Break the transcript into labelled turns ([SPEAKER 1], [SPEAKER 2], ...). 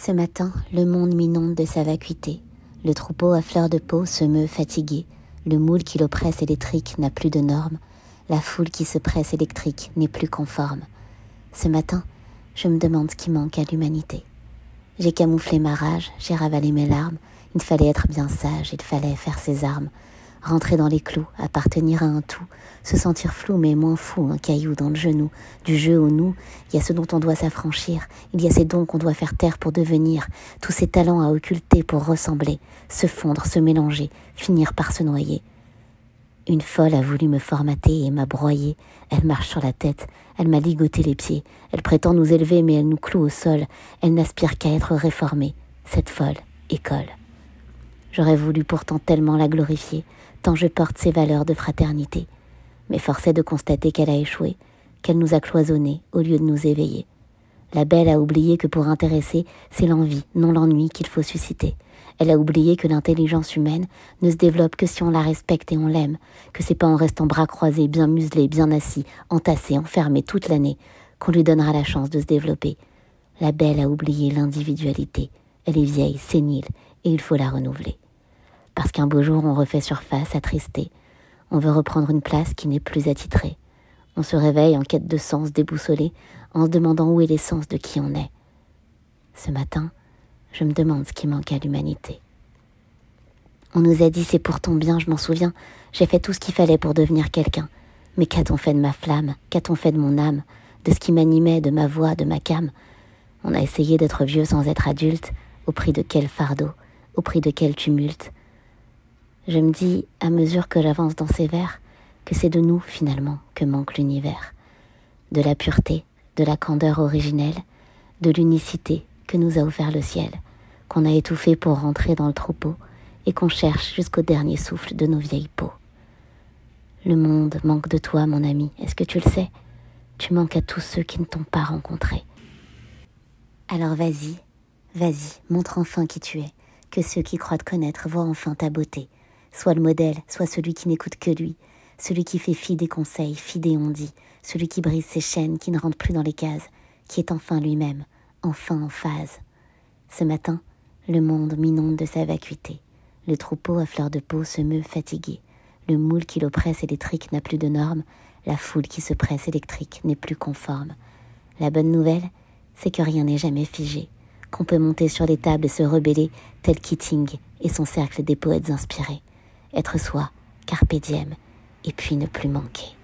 [SPEAKER 1] Ce matin, le monde m'inonde de sa vacuité. Le troupeau à fleur de peau se meut fatigué. Le moule qui l'oppresse électrique n'a plus de normes. La foule qui se presse électrique n'est plus conforme. Ce matin, je me demande ce qui manque à l'humanité. J'ai camouflé ma rage, j'ai ravalé mes larmes. Il fallait être bien sage, il fallait faire ses armes rentrer dans les clous, appartenir à un tout, se sentir flou mais moins fou, un caillou dans le genou. Du jeu au nous, il y a ce dont on doit s'affranchir, il y a ces dons qu'on doit faire taire pour devenir, tous ces talents à occulter pour ressembler, se fondre, se mélanger, finir par se noyer. Une folle a voulu me formater et m'a broyé. Elle marche sur la tête, elle m'a ligoté les pieds. Elle prétend nous élever, mais elle nous cloue au sol. Elle n'aspire qu'à être réformée. Cette folle école. J'aurais voulu pourtant tellement la glorifier, tant je porte ses valeurs de fraternité. Mais force est de constater qu'elle a échoué, qu'elle nous a cloisonnés au lieu de nous éveiller. La belle a oublié que pour intéresser, c'est l'envie, non l'ennui qu'il faut susciter. Elle a oublié que l'intelligence humaine ne se développe que si on la respecte et on l'aime, que c'est pas en restant bras croisés, bien muselés, bien assis, entassés, enfermés toute l'année, qu'on lui donnera la chance de se développer. La belle a oublié l'individualité. Elle est vieille, sénile, et il faut la renouveler. Parce qu'un beau jour on refait surface, attristé. On veut reprendre une place qui n'est plus attitrée. On se réveille en quête de sens déboussolé, en se demandant où est l'essence de qui on est. Ce matin, je me demande ce qui manque à l'humanité. On nous a dit c'est pour ton bien, je m'en souviens, j'ai fait tout ce qu'il fallait pour devenir quelqu'un. Mais qu'a-t-on fait de ma flamme? Qu'a-t-on fait de mon âme? De ce qui m'animait, de ma voix, de ma came On a essayé d'être vieux sans être adulte, au prix de quel fardeau? Au prix de quel tumulte. Je me dis, à mesure que j'avance dans ces vers, que c'est de nous, finalement, que manque l'univers. De la pureté, de la candeur originelle, de l'unicité que nous a offert le ciel, qu'on a étouffé pour rentrer dans le troupeau et qu'on cherche jusqu'au dernier souffle de nos vieilles peaux. Le monde manque de toi, mon ami, est-ce que tu le sais? Tu manques à tous ceux qui ne t'ont pas rencontré. Alors vas-y, vas-y, montre enfin qui tu es que ceux qui croient te connaître voient enfin ta beauté. Sois le modèle, sois celui qui n'écoute que lui, celui qui fait fi des conseils, fi des on-dit, celui qui brise ses chaînes, qui ne rentre plus dans les cases, qui est enfin lui-même, enfin en phase. Ce matin, le monde m'inonde de sa vacuité. Le troupeau à fleur de peau se meut fatigué. Le moule qui l'oppresse électrique n'a plus de normes. La foule qui se presse électrique n'est plus conforme. La bonne nouvelle, c'est que rien n'est jamais figé qu'on peut monter sur les tables et se rebeller, tel Keating et son cercle des poètes inspirés. Être soi, carpe diem, et puis ne plus manquer.